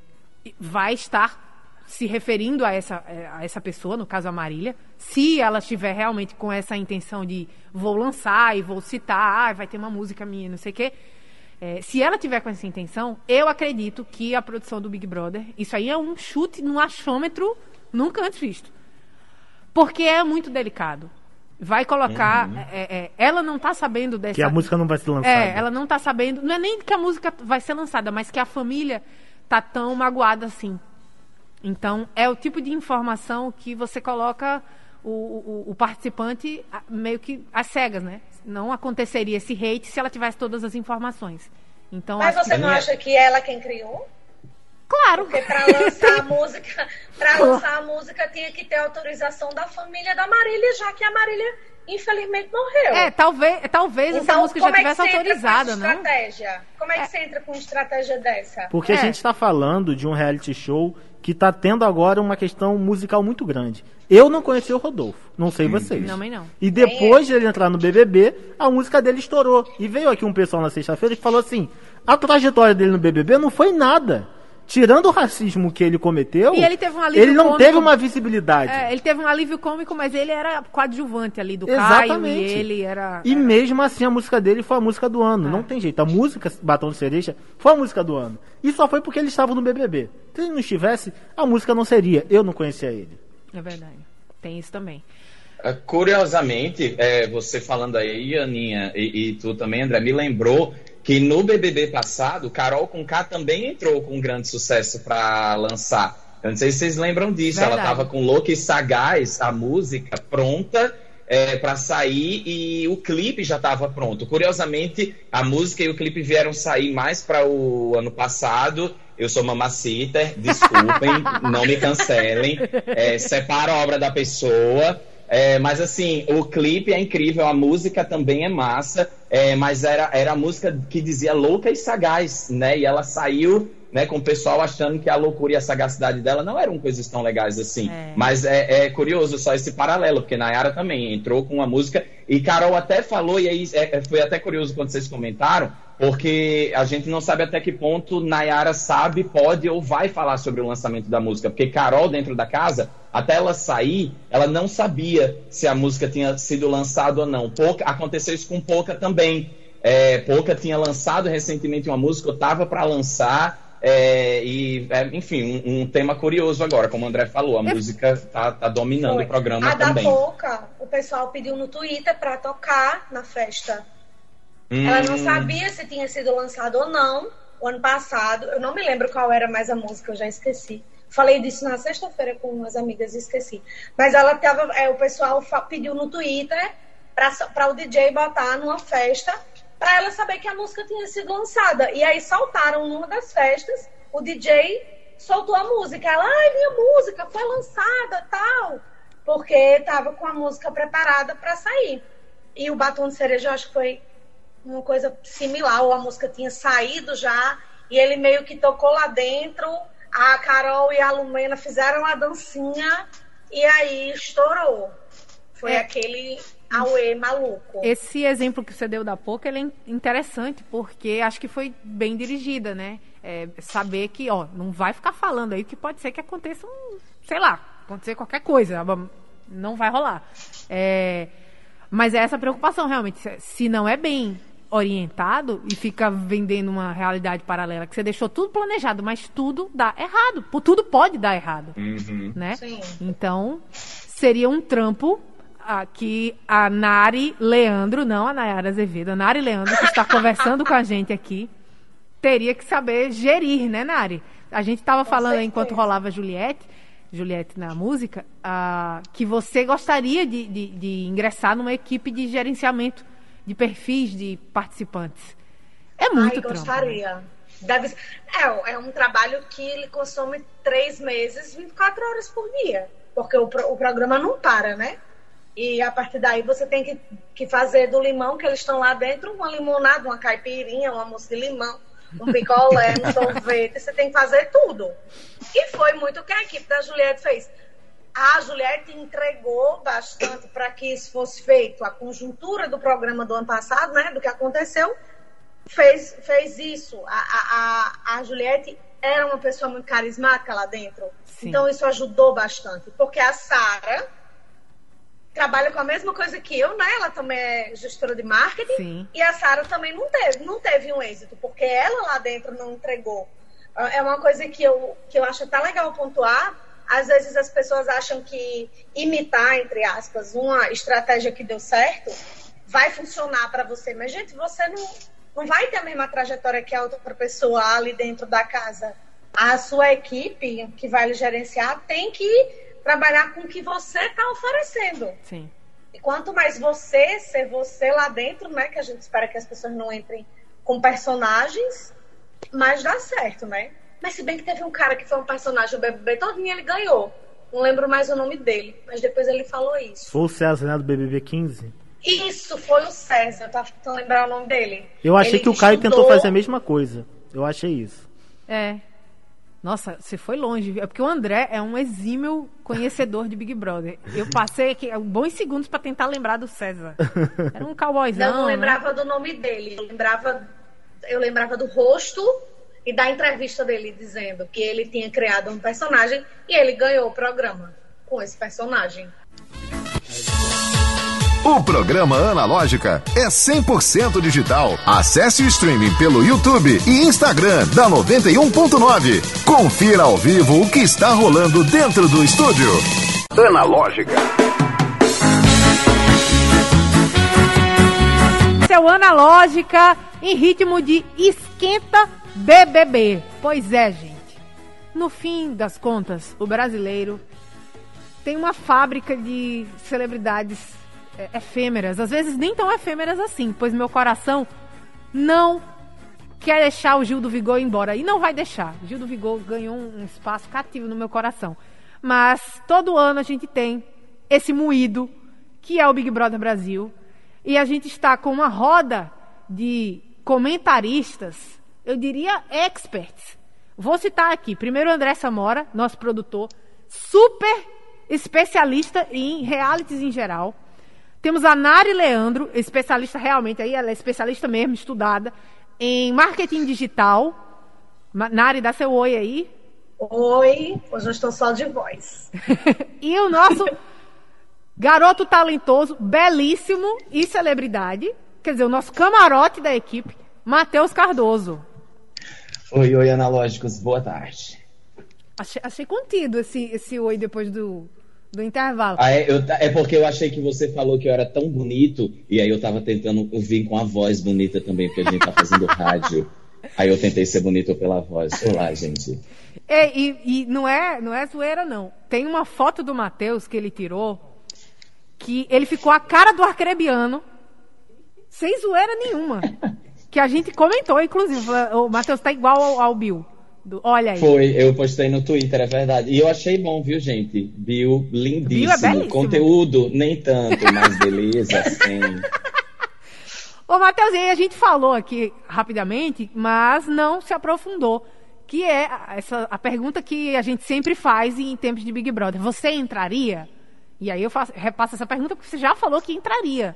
[SPEAKER 2] vai estar se referindo a essa, é, a essa pessoa, no caso a Marília, se ela estiver realmente com essa intenção de vou lançar e vou citar, ah, vai ter uma música minha, não sei o quê. É, se ela tiver com essa intenção, eu acredito que a produção do Big Brother, isso aí é um chute no achômetro nunca antes visto. Porque é muito delicado. Vai colocar. Uhum. É, é, ela não está sabendo dessa.
[SPEAKER 6] Que a música não vai ser lançada.
[SPEAKER 2] É, ela não está sabendo. Não é nem que a música vai ser lançada, mas que a família tá tão magoada assim. Então, é o tipo de informação que você coloca o, o, o participante meio que às cegas, né? não aconteceria esse hate se ela tivesse todas as informações. Então,
[SPEAKER 5] Mas você
[SPEAKER 2] que...
[SPEAKER 5] não acha que ela quem criou?
[SPEAKER 2] Claro.
[SPEAKER 5] Porque para lançar a [laughs] música, para lançar a música tinha que ter autorização da família da Marília, já que a Marília infelizmente morreu.
[SPEAKER 2] É, talvez, talvez então, essa música já tivesse é autorizada, não?
[SPEAKER 5] Estratégia? Como é que é. você entra com uma estratégia dessa?
[SPEAKER 6] Porque
[SPEAKER 5] é.
[SPEAKER 6] a gente está falando de um reality show que está tendo agora uma questão musical muito grande. Eu não conheci o Rodolfo, não sei vocês.
[SPEAKER 2] Também não.
[SPEAKER 6] E depois de ele entrar no BBB, a música dele estourou. E veio aqui um pessoal na sexta-feira e falou assim: a trajetória dele no BBB não foi nada tirando o racismo que ele cometeu,
[SPEAKER 2] e ele, teve um alívio
[SPEAKER 6] ele não
[SPEAKER 2] cômico,
[SPEAKER 6] teve uma visibilidade.
[SPEAKER 2] É, ele teve um alívio cômico, mas ele era coadjuvante ali do Exatamente. Caio e ele era...
[SPEAKER 6] E mesmo assim a música dele foi a música do ano. É. Não tem jeito. A música Batom de Cereja foi a música do ano. E só foi porque ele estava no BBB. Se ele não estivesse, a música não seria. Eu não conhecia ele.
[SPEAKER 2] É verdade. Tem isso também.
[SPEAKER 7] É, curiosamente, é, você falando aí, Aninha, e, e, tu também, André, me lembrou que no BBB passado, Carol com K também entrou com um grande sucesso para lançar. Eu não sei se vocês lembram disso. Verdade. Ela estava com Louca e Sagaz, a música pronta é, para sair e o clipe já estava pronto. Curiosamente, a música e o clipe vieram sair mais para o ano passado. Eu sou mamacita, desculpem, [laughs] não me cancelem. É, separa a obra da pessoa. É, mas assim, o clipe é incrível, a música também é massa, é, mas era, era a música que dizia louca e sagaz, né? E ela saiu né, com o pessoal achando que a loucura e a sagacidade dela não eram coisas tão legais assim. É. Mas é, é, curioso só esse paralelo, porque Nayara também entrou com uma música, e Carol até falou, e aí é, é, foi até curioso quando vocês comentaram, porque a gente não sabe até que ponto Nayara sabe, pode ou vai falar sobre o lançamento da música, porque Carol, dentro da casa, até ela sair, ela não sabia se a música tinha sido lançada ou não. Pouca, aconteceu isso com Pouca também. É, Pouca tinha lançado recentemente uma música, eu estava para lançar, é, e, é, enfim, um, um, tema curioso agora, como o André falou, a música tá, tá dominando Foi. o programa
[SPEAKER 5] a
[SPEAKER 7] também.
[SPEAKER 5] A da Pouca, o pessoal pediu no Twitter para tocar na festa. Hum. Ela não sabia se tinha sido lançado ou não o ano passado. Eu não me lembro qual era mais a música, eu já esqueci. Falei disso na sexta-feira com umas amigas e esqueci. Mas ela tava. É, o pessoal pediu no Twitter para o DJ botar numa festa para ela saber que a música tinha sido lançada. E aí saltaram numa das festas, o DJ soltou a música. Ela, ai, minha música foi lançada, tal. Porque tava com a música preparada para sair. E o Batom de Cereja, eu acho que foi uma coisa similar, ou a música tinha saído já, e ele meio que tocou lá dentro, a Carol e a Lumena fizeram a dancinha, e aí estourou. Foi é. aquele Aue maluco.
[SPEAKER 2] Esse exemplo que você deu da pouco, ele é interessante, porque acho que foi bem dirigida, né? É, saber que, ó, não vai ficar falando aí que pode ser que aconteça um, sei lá, acontecer qualquer coisa, não vai rolar. É, mas é essa preocupação, realmente. Se não é bem orientado e fica vendendo uma realidade paralela que você deixou tudo planejado, mas tudo dá errado. Tudo pode dar errado, uhum. né? Sim. Então seria um trampo ah, que a Nari Leandro, não a Nayara Azevedo, a Nari Leandro que está conversando com a gente aqui, teria que saber gerir, né, Nari? A gente estava falando certeza. enquanto rolava Juliette, Juliette na música, ah, que você gostaria de, de, de ingressar numa equipe de gerenciamento de perfis de participantes. É muito Ai, trampo.
[SPEAKER 5] Né? gostaria. Né? Deve... É, é um trabalho que ele consome três meses, 24 horas por dia. Porque o, o programa não para, né? E a partir daí você tem que, que fazer do limão que eles estão lá dentro uma limonada, uma caipirinha, uma mousse de limão, um picolé, um [laughs] sorvete. Você tem que fazer tudo. E foi muito o que a equipe da Juliette fez a Juliette entregou bastante para que isso fosse feito. A conjuntura do programa do ano passado, né, do que aconteceu, fez, fez isso. A, a, a Juliette era uma pessoa muito carismática lá dentro. Sim. Então isso ajudou bastante. Porque a Sara trabalha com a mesma coisa que eu, né? Ela também é gestora de marketing. Sim. E a Sara também não teve, não teve um êxito, porque ela lá dentro não entregou. É uma coisa que eu, que eu acho até legal pontuar às vezes as pessoas acham que imitar, entre aspas, uma estratégia que deu certo vai funcionar para você. Mas, gente, você não, não vai ter a mesma trajetória que a outra pessoa ali dentro da casa. A sua equipe que vai lhe gerenciar tem que trabalhar com o que você está oferecendo.
[SPEAKER 2] Sim.
[SPEAKER 5] E quanto mais você ser você lá dentro, né? Que a gente espera que as pessoas não entrem com personagens, mais dá certo, né? Mas se bem que teve um cara que foi um personagem do BBB todinho, ele ganhou. Não lembro mais o nome dele, mas depois ele falou isso.
[SPEAKER 6] Foi o César, né, do BBB 15?
[SPEAKER 5] Isso, foi o César. Eu tava tentando lembrar o nome dele.
[SPEAKER 6] Eu achei ele que o Caio estudou... tentou fazer a mesma coisa. Eu achei isso.
[SPEAKER 2] É. Nossa, você foi longe. É porque o André é um exímio conhecedor de Big Brother. Eu passei aqui bons segundos para tentar lembrar do César. Era um cowboyzão.
[SPEAKER 5] Não, não lembrava né? do nome dele. Eu lembrava, eu lembrava do rosto e da entrevista dele dizendo que ele tinha criado um personagem e ele ganhou o programa com esse personagem.
[SPEAKER 1] O programa Analógica é 100% digital. Acesse o streaming pelo YouTube e Instagram da 91.9. Confira ao vivo o que está rolando dentro do estúdio. Analógica.
[SPEAKER 2] Esse é o Analógica em ritmo de esquenta BBB. Pois é, gente. No fim das contas, o brasileiro tem uma fábrica de celebridades efêmeras. Às vezes nem tão efêmeras assim, pois meu coração não quer deixar o Gil do Vigor embora. E não vai deixar. Gil do Vigor ganhou um espaço cativo no meu coração. Mas todo ano a gente tem esse moído, que é o Big Brother Brasil. E a gente está com uma roda de comentaristas eu diria experts. Vou citar aqui, primeiro André Samora, nosso produtor, super especialista em realities em geral. Temos a Nari Leandro, especialista realmente aí, ela é especialista mesmo, estudada em marketing digital. Nari, dá seu oi aí.
[SPEAKER 5] Oi, hoje eu estou só de voz. [laughs]
[SPEAKER 2] e o nosso garoto talentoso, belíssimo e celebridade, quer dizer, o nosso camarote da equipe, Matheus Cardoso.
[SPEAKER 7] Oi, oi, analógicos, boa tarde.
[SPEAKER 2] Achei, achei contido esse, esse oi depois do, do intervalo.
[SPEAKER 7] Ah, é, eu, é, porque eu achei que você falou que eu era tão bonito, e aí eu tava tentando vir com a voz bonita também, porque a gente tá fazendo [laughs] rádio. Aí eu tentei ser bonito pela voz. Olá, gente.
[SPEAKER 2] É, e, e não, é, não é zoeira, não. Tem uma foto do Matheus que ele tirou que ele ficou a cara do arcrebiano, sem zoeira nenhuma. [laughs] que a gente comentou, inclusive. O Matheus tá igual ao, ao Bill. Do, olha aí.
[SPEAKER 7] Foi, eu postei no Twitter, é verdade. E eu achei bom, viu, gente? Bill lindíssimo. Bill é Conteúdo, nem tanto, mas beleza, [laughs] sim.
[SPEAKER 2] Ô, Matheus, a gente falou aqui rapidamente, mas não se aprofundou. Que é essa, a pergunta que a gente sempre faz em tempos de Big Brother. Você entraria? E aí eu faço, repasso essa pergunta porque você já falou que entraria.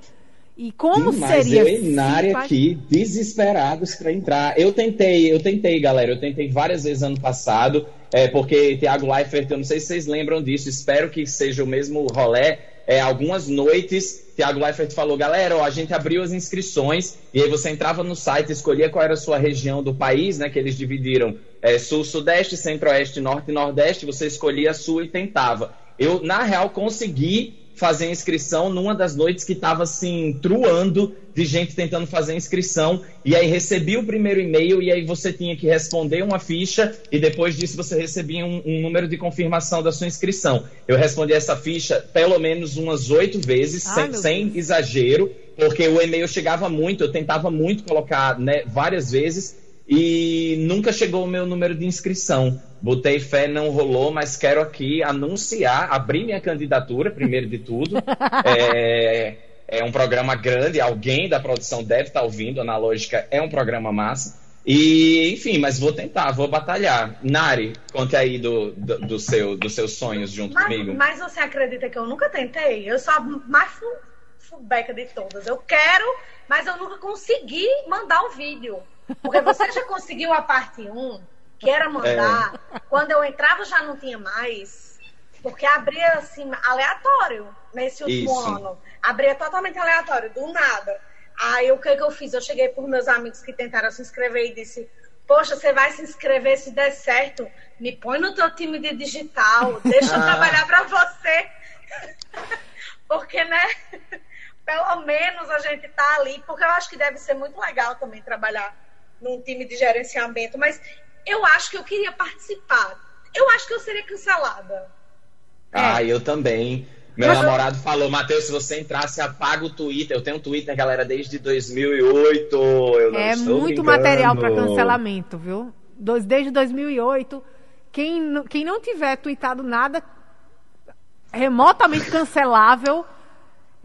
[SPEAKER 2] E como Demais, seria?
[SPEAKER 7] Eu e Nari aqui, desesperados para entrar. Eu tentei, eu tentei, galera. Eu tentei várias vezes ano passado, é, porque Thiago Leifert, eu não sei se vocês lembram disso, espero que seja o mesmo rolé. É, algumas noites, Thiago Leifert falou, galera, ó, a gente abriu as inscrições, e aí você entrava no site, escolhia qual era a sua região do país, né? Que eles dividiram é, sul, sudeste, centro-oeste, norte e nordeste, você escolhia a sua e tentava. Eu, na real, consegui fazer a inscrição numa das noites que estava assim, truando de gente tentando fazer a inscrição. E aí recebi o primeiro e-mail e aí você tinha que responder uma ficha e depois disso você recebia um, um número de confirmação da sua inscrição. Eu respondi essa ficha pelo menos umas oito vezes, ah, sem, sem exagero, porque o e-mail chegava muito, eu tentava muito colocar né, várias vezes e nunca chegou o meu número de inscrição. Botei fé, não rolou, mas quero aqui anunciar, abrir minha candidatura, primeiro de tudo. [laughs] é, é um programa grande, alguém da produção deve estar ouvindo, Analógica é um programa massa. E, enfim, mas vou tentar, vou batalhar. Nari, conte aí do, do, do seu, dos seus sonhos junto
[SPEAKER 5] mas,
[SPEAKER 7] comigo.
[SPEAKER 5] Mas você acredita que eu nunca tentei? Eu sou a mais fubeca de todas. Eu quero, mas eu nunca consegui mandar o vídeo. Porque você já conseguiu a parte 1, que era mandar. É. Quando eu entrava já não tinha mais. Porque abria assim, aleatório nesse último Isso. ano. Abria totalmente aleatório, do nada. Aí o que, que eu fiz? Eu cheguei por meus amigos que tentaram se inscrever e disse: Poxa, você vai se inscrever se der certo. Me põe no teu time de digital, deixa eu ah. trabalhar para você. [laughs] Porque, né? [laughs] Pelo menos a gente tá ali, porque eu acho que deve ser muito legal também trabalhar num time de gerenciamento, mas eu acho que eu queria participar. Eu acho que eu seria cancelada.
[SPEAKER 7] Ah, é. eu também. Meu Mas namorado eu... falou, Matheus, se você entrasse, apaga o Twitter. Eu tenho um Twitter, galera, desde 2008. Eu
[SPEAKER 2] é muito material para cancelamento, viu? Desde 2008. Quem, quem não tiver tweetado nada remotamente cancelável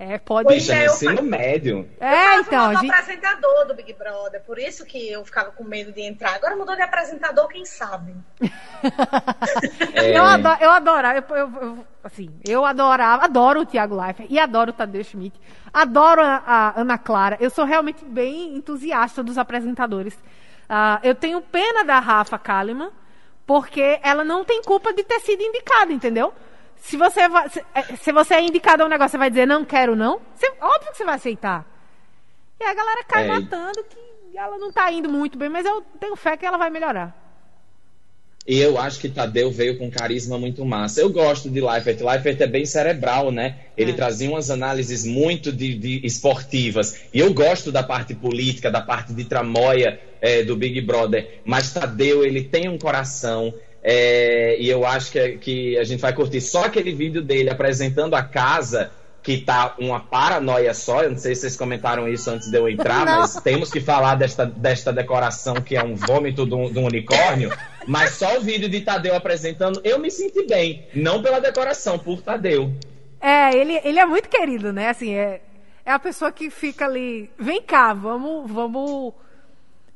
[SPEAKER 2] é, pode
[SPEAKER 7] Pois é, ensino médio.
[SPEAKER 5] É, eu então. Eu gente... apresentador do Big Brother, por isso que eu ficava com medo de entrar. Agora mudou de apresentador, quem sabe? [laughs]
[SPEAKER 2] é... Eu adoro, eu adorava, eu, eu, eu, assim, eu adorava, adoro o Thiago Leifert e adoro o Tadeu Schmidt, adoro a, a, Ana Clara. Eu sou realmente bem entusiasta dos apresentadores. Uh, eu tenho pena da Rafa Kalimann, porque ela não tem culpa de ter sido indicada, entendeu? Se você, vai, se, é, se, você é indicado a um negócio, você vai dizer não quero não, você, óbvio que você vai aceitar. E a galera cai é. matando que ela não tá indo muito bem, mas eu tenho fé que ela vai melhorar.
[SPEAKER 7] E eu acho que Tadeu veio com carisma muito massa. Eu gosto de Leifert. Leifert é bem cerebral, né? Ele é. trazia umas análises muito de, de, esportivas. E eu gosto da parte política, da parte de tramóia é, do Big Brother. Mas Tadeu, ele tem um coração, é, e eu acho que, que a gente vai curtir só aquele vídeo dele apresentando a casa, que tá uma paranoia só. Eu não sei se vocês comentaram isso antes de eu entrar, não. mas temos que falar desta, desta decoração que é um vômito de um, unicórnio. Mas só o vídeo de Tadeu apresentando, eu me senti bem. Não pela decoração, por Tadeu.
[SPEAKER 2] É, ele, ele é muito querido, né? Assim, é, é a pessoa que fica ali. Vem cá, vamos, vamos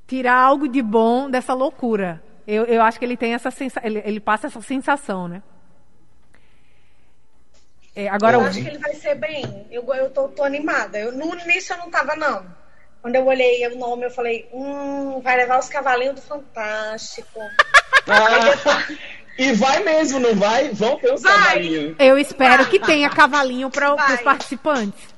[SPEAKER 2] tirar algo de bom dessa loucura. Eu, eu acho que ele tem essa sensação, ele, ele passa essa sensação, né?
[SPEAKER 5] É, agora eu acho que ele vai ser bem. Eu, eu tô, tô animada. Eu, no início eu não tava, não. Quando eu olhei o nome, eu falei, hum, vai levar os cavalinhos do Fantástico.
[SPEAKER 7] Ah, e vai mesmo, não vai? Vão ter os cavalinhos.
[SPEAKER 2] Eu espero que tenha cavalinho para os participantes.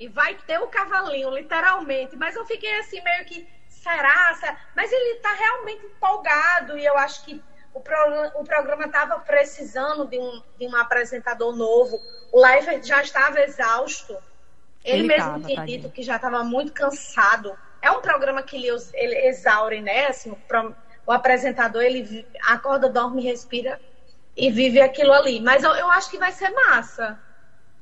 [SPEAKER 5] E vai ter o cavalinho, literalmente. Mas eu fiquei assim, meio que será? será? Mas ele está realmente empolgado e eu acho que o, pro, o programa estava precisando de um, de um apresentador novo. O Leifert já estava exausto. Ele, ele mesmo tava, tinha dito que já estava muito cansado. É um programa que ele, ele exaure, né? Assim, o, o apresentador, ele acorda, dorme, respira e vive aquilo ali. Mas eu, eu acho que vai ser massa.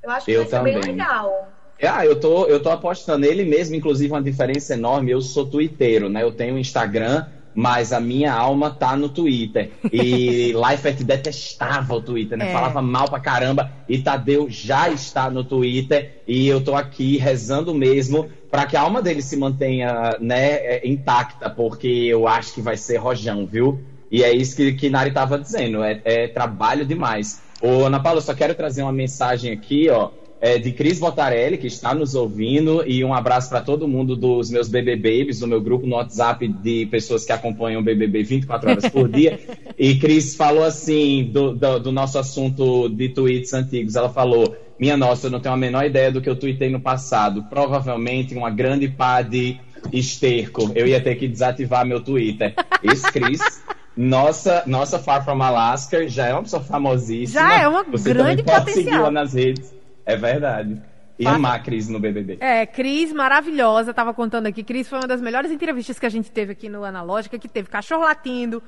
[SPEAKER 5] Eu acho que eu vai também. ser bem legal.
[SPEAKER 7] Ah, eu tô, eu tô apostando. Ele mesmo, inclusive, uma diferença enorme. Eu sou twitteiro, né? Eu tenho Instagram, mas a minha alma tá no Twitter. E [laughs] Leifert detestava o Twitter, né? É. Falava mal pra caramba. E Tadeu já está no Twitter. E eu tô aqui rezando mesmo para que a alma dele se mantenha, né, é, intacta, porque eu acho que vai ser rojão, viu? E é isso que, que Nari tava dizendo. É, é trabalho demais. Ô, Ana Paula, eu só quero trazer uma mensagem aqui, ó é, de Cris Botarelli, que está nos ouvindo, e um abraço para todo mundo dos meus BB Babies, do meu grupo no WhatsApp de pessoas que acompanham o BBB 24 horas por dia. e Cris falou assim, do, do, do, nosso assunto de tweets antigos, ela falou, minha nossa, eu não tenho a menor ideia do que eu tuitei no passado, provavelmente uma grande pá de esterco, eu ia ter que desativar meu Twitter. Isso, Cris... Nossa, nossa Far From Alaska já é uma pessoa famosíssima.
[SPEAKER 2] Já é uma Você grande
[SPEAKER 7] pode
[SPEAKER 2] potencial.
[SPEAKER 7] seguir nas redes. É verdade. E amar a Cris no BBB.
[SPEAKER 2] É, Cris maravilhosa, tava contando aqui. Cris foi uma das melhores entrevistas que a gente teve aqui no Analógica, que teve cachorro latindo,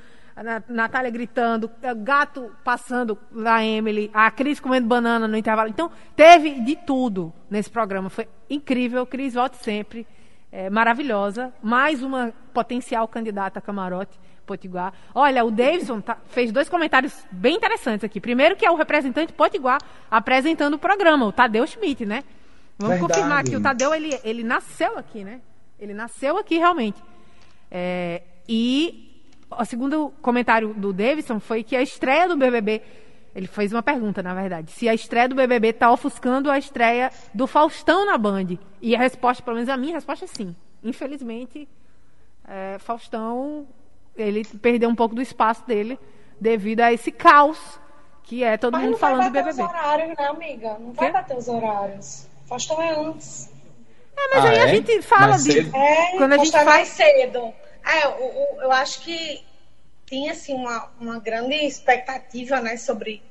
[SPEAKER 2] Natália gritando, gato passando da Emily, a Cris comendo banana no intervalo. Então, teve de tudo nesse programa. Foi incrível. Cris, volte sempre. É, maravilhosa. Mais uma potencial candidata a camarote. Potiguar. Olha, o Davidson tá, fez dois comentários bem interessantes aqui. Primeiro, que é o representante Potiguar apresentando o programa, o Tadeu Schmidt, né? Vamos Verdade. confirmar que o Tadeu, ele, ele nasceu aqui, né? Ele nasceu aqui realmente. É, e o segundo comentário do Davidson foi que a estreia do BBB. Ele fez uma pergunta, na verdade. Se a estreia do BBB está ofuscando a estreia do Faustão na Band. E a resposta, pelo menos a minha resposta é sim. Infelizmente, é, Faustão ele perdeu um pouco do espaço dele devido a esse caos que é todo
[SPEAKER 5] Mas
[SPEAKER 2] mundo falando do BBB.
[SPEAKER 5] Não vai bater os horários, né, amiga? Não vai bater os horários. Faustão é antes.
[SPEAKER 2] É, mas ah, aí é? a gente fala de...
[SPEAKER 5] É, quando a gente faz... mais cedo. É, o, eu acho que tinha, assim, uma, uma grande expectativa, né, sobre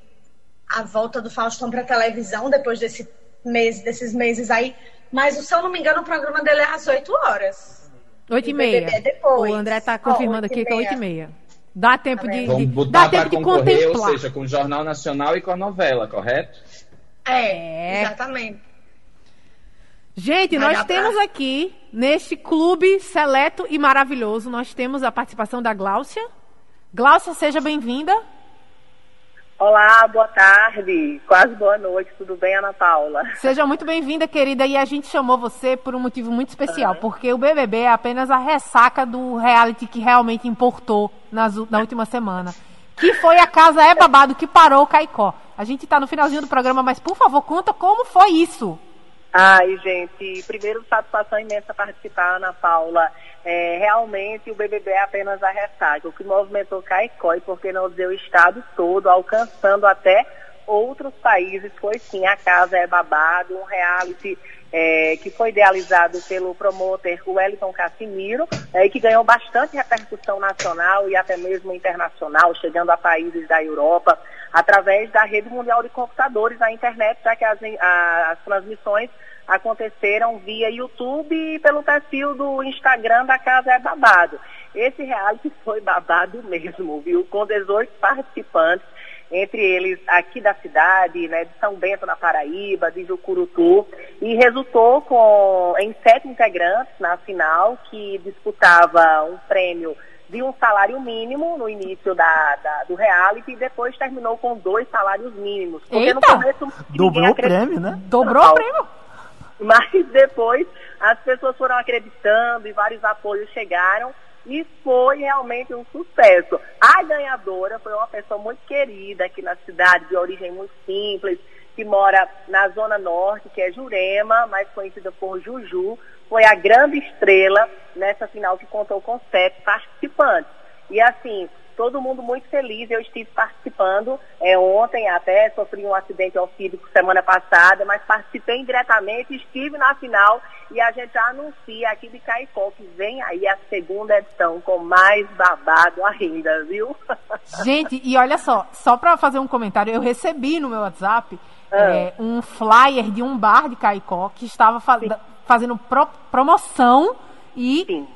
[SPEAKER 5] a volta do Faustão para televisão depois desse mês, desses meses aí. Mas, se eu não me engano, o programa dele é às 8 horas.
[SPEAKER 2] 8 e meia. Depois. O André está confirmando oh, aqui que é 8 e meia. Dá tempo de,
[SPEAKER 7] Vamos
[SPEAKER 2] de dá
[SPEAKER 7] tempo de contemplar. Ou seja, com o Jornal Nacional e com a novela, correto?
[SPEAKER 5] É, é. exatamente.
[SPEAKER 2] Gente, Vai nós temos pra... aqui, neste clube seleto e maravilhoso, nós temos a participação da Gláucia. Gláucia, seja bem-vinda.
[SPEAKER 8] Olá, boa tarde, quase boa noite, tudo bem, Ana Paula?
[SPEAKER 2] Seja muito bem-vinda, querida, e a gente chamou você por um motivo muito especial, uhum. porque o BBB é apenas a ressaca do reality que realmente importou nas, na última semana, que foi a Casa É Babado que parou o Caicó. A gente está no finalzinho do programa, mas por favor, conta como foi isso.
[SPEAKER 8] Ai, gente, primeiro satisfação imensa participar, Ana Paula. É, realmente o BBB é apenas a ressaca. O que movimentou Caicó e porque não dizer o estado todo, alcançando até outros países, foi sim a Casa é Babado, um reality é, que foi idealizado pelo promotor Wellington Cassimiro é, e que ganhou bastante repercussão nacional e até mesmo internacional, chegando a países da Europa, através da rede mundial de computadores, a internet, já que as, as transmissões aconteceram via YouTube e pelo perfil do Instagram da Casa é Babado. Esse reality [laughs] foi babado mesmo, viu? Com 18 participantes, entre eles aqui da cidade, né, de São Bento na Paraíba, de Jucurutu, e resultou com, em sete integrantes na final, que disputava um prêmio de um salário mínimo no início da, da, do reality e depois terminou com dois salários mínimos.
[SPEAKER 2] Porque Eita! no começo.
[SPEAKER 6] Dobrou o prêmio, né?
[SPEAKER 2] Dobrou o prêmio. [laughs]
[SPEAKER 8] Mas depois as pessoas foram acreditando e vários apoios chegaram e foi realmente um sucesso. A ganhadora foi uma pessoa muito querida aqui na cidade, de origem muito simples, que mora na Zona Norte, que é Jurema, mais conhecida por Juju. Foi a grande estrela nessa final que contou com sete participantes. E assim, todo mundo muito feliz. Eu estive participando é, ontem, até sofri um acidente ofídico semana passada, mas participei indiretamente, estive na final e a gente anuncia aqui de Caicó que vem aí a segunda edição com mais babado ainda, viu? [laughs]
[SPEAKER 2] Gente, e olha só, só para fazer um comentário, eu recebi no meu WhatsApp ah. é, um flyer de um bar de Caicó que estava fa fazendo pro promoção e
[SPEAKER 8] Sim,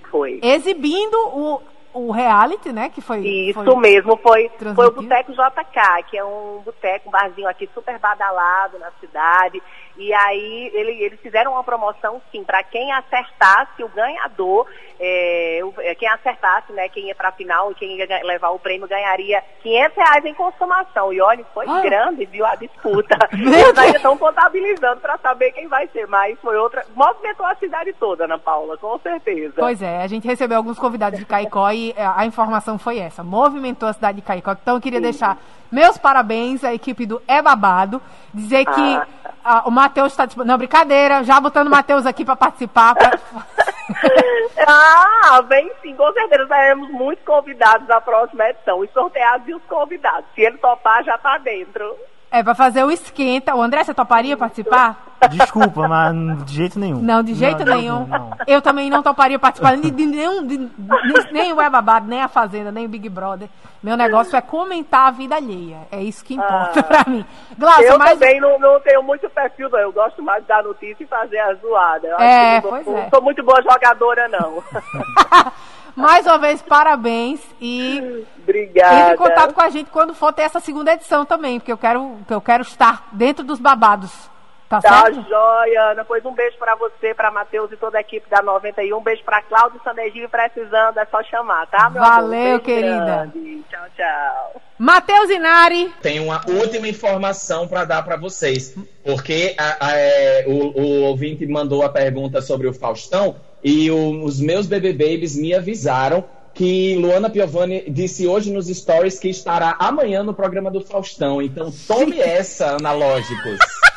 [SPEAKER 2] exibindo o o reality, né? Que foi.
[SPEAKER 8] Isso foi mesmo, foi, foi o Boteco JK, que é um boteco, um barzinho aqui super badalado na cidade. E aí ele, eles fizeram uma promoção, sim, para quem acertasse o ganhador, é, é, quem acertasse, né, quem ia para a final e quem ia levar o prêmio ganharia 500 reais em consumação. E olha, foi ah. grande, viu, a disputa. [laughs] Eles ainda estão contabilizando para saber quem vai ser, mas foi outra. Movimentou a cidade toda, Ana Paula, com certeza.
[SPEAKER 2] Pois é, a gente recebeu alguns convidados de Caicó e é, a informação foi essa. Movimentou a cidade de Caicó. Então eu queria sim. deixar meus parabéns à equipe do É Babado. Dizer que ah. o Matheus está disponível. Não, brincadeira, já botando o Matheus aqui para participar. Pra... [laughs]
[SPEAKER 8] ah, vem sim, com certeza teremos muitos convidados na próxima edição. Os sorteados e os convidados. Se ele topar, já está dentro.
[SPEAKER 2] É, para fazer o esquenta. O André, você toparia participar?
[SPEAKER 6] Desculpa, mas de jeito nenhum.
[SPEAKER 2] Não, de jeito não, nenhum. Não, não. Eu também não toparia participar de, de nenhum, de, de, nem o É Babado, nem a Fazenda, nem o Big Brother. Meu negócio é comentar a vida alheia. É isso que importa ah, pra mim.
[SPEAKER 8] Glaucia, eu mas... também não, não tenho muito perfil, não. Eu gosto mais de dar notícia e fazer a zoada. Eu
[SPEAKER 2] é, pois não, é.
[SPEAKER 8] não sou muito boa jogadora, não. [laughs]
[SPEAKER 2] Mais uma vez, parabéns e
[SPEAKER 8] Obrigada.
[SPEAKER 2] entre em contato com a gente quando for ter essa segunda edição também, porque eu quero, eu quero estar dentro dos babados. Tá,
[SPEAKER 8] tá
[SPEAKER 2] certo?
[SPEAKER 8] joia, Ana. Pois um beijo para você, para Matheus e toda a equipe da 91. Um beijo para Cláudio Sandegio precisando, é só chamar, tá,
[SPEAKER 2] meu Valeu, amor? querida.
[SPEAKER 8] Grande. Tchau, tchau.
[SPEAKER 2] Matheus Inari.
[SPEAKER 7] Tem uma última informação para dar para vocês, porque a, a, é, o, o ouvinte mandou a pergunta sobre o Faustão e o, os meus bebê babies me avisaram que Luana Piovani disse hoje nos stories que estará amanhã no programa do Faustão. Então tome essa, analógicos. [laughs]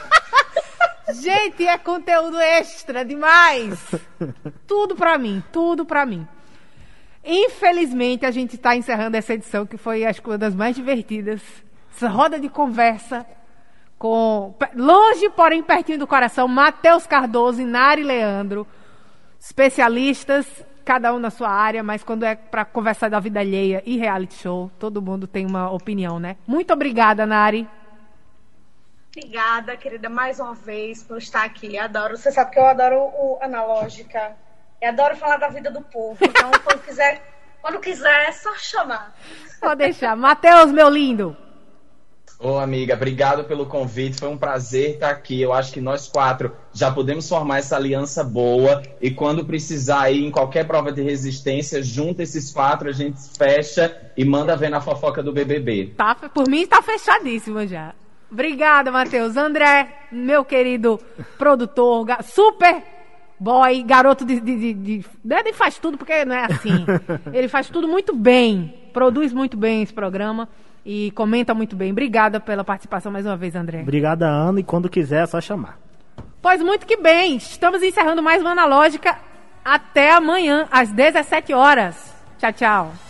[SPEAKER 2] Gente, é conteúdo extra demais. [laughs] tudo pra mim, tudo pra mim. Infelizmente, a gente está encerrando essa edição que foi acho que uma das mais divertidas. Essa roda de conversa com longe, porém pertinho do coração, Matheus Cardoso e Nari Leandro especialistas, cada um na sua área, mas quando é para conversar da vida alheia e reality show, todo mundo tem uma opinião, né? Muito obrigada, Nari.
[SPEAKER 5] Obrigada, querida, mais uma vez por estar aqui. Adoro. Você sabe que eu adoro o analógica. Eu adoro falar da vida do povo. Então, quando quiser, quando quiser, é só chamar.
[SPEAKER 2] Pode deixar. Matheus, meu lindo.
[SPEAKER 7] Ô, amiga, obrigado pelo convite. Foi um prazer estar aqui. Eu acho que nós quatro já podemos formar essa aliança boa. E quando precisar ir em qualquer prova de resistência, junta esses quatro, a gente fecha e manda ver na fofoca do BBB.
[SPEAKER 2] Tá, por mim está fechadíssimo já. Obrigada, Matheus. André, meu querido produtor, super boy, garoto de, de, de, de. Ele faz tudo porque não é assim. [laughs] Ele faz tudo muito bem, produz muito bem esse programa e comenta muito bem. Obrigada pela participação mais uma vez, André.
[SPEAKER 6] Obrigada, Ana, e quando quiser é só chamar.
[SPEAKER 2] Pois muito que bem, estamos encerrando mais uma Analógica. Até amanhã, às 17 horas. Tchau, tchau.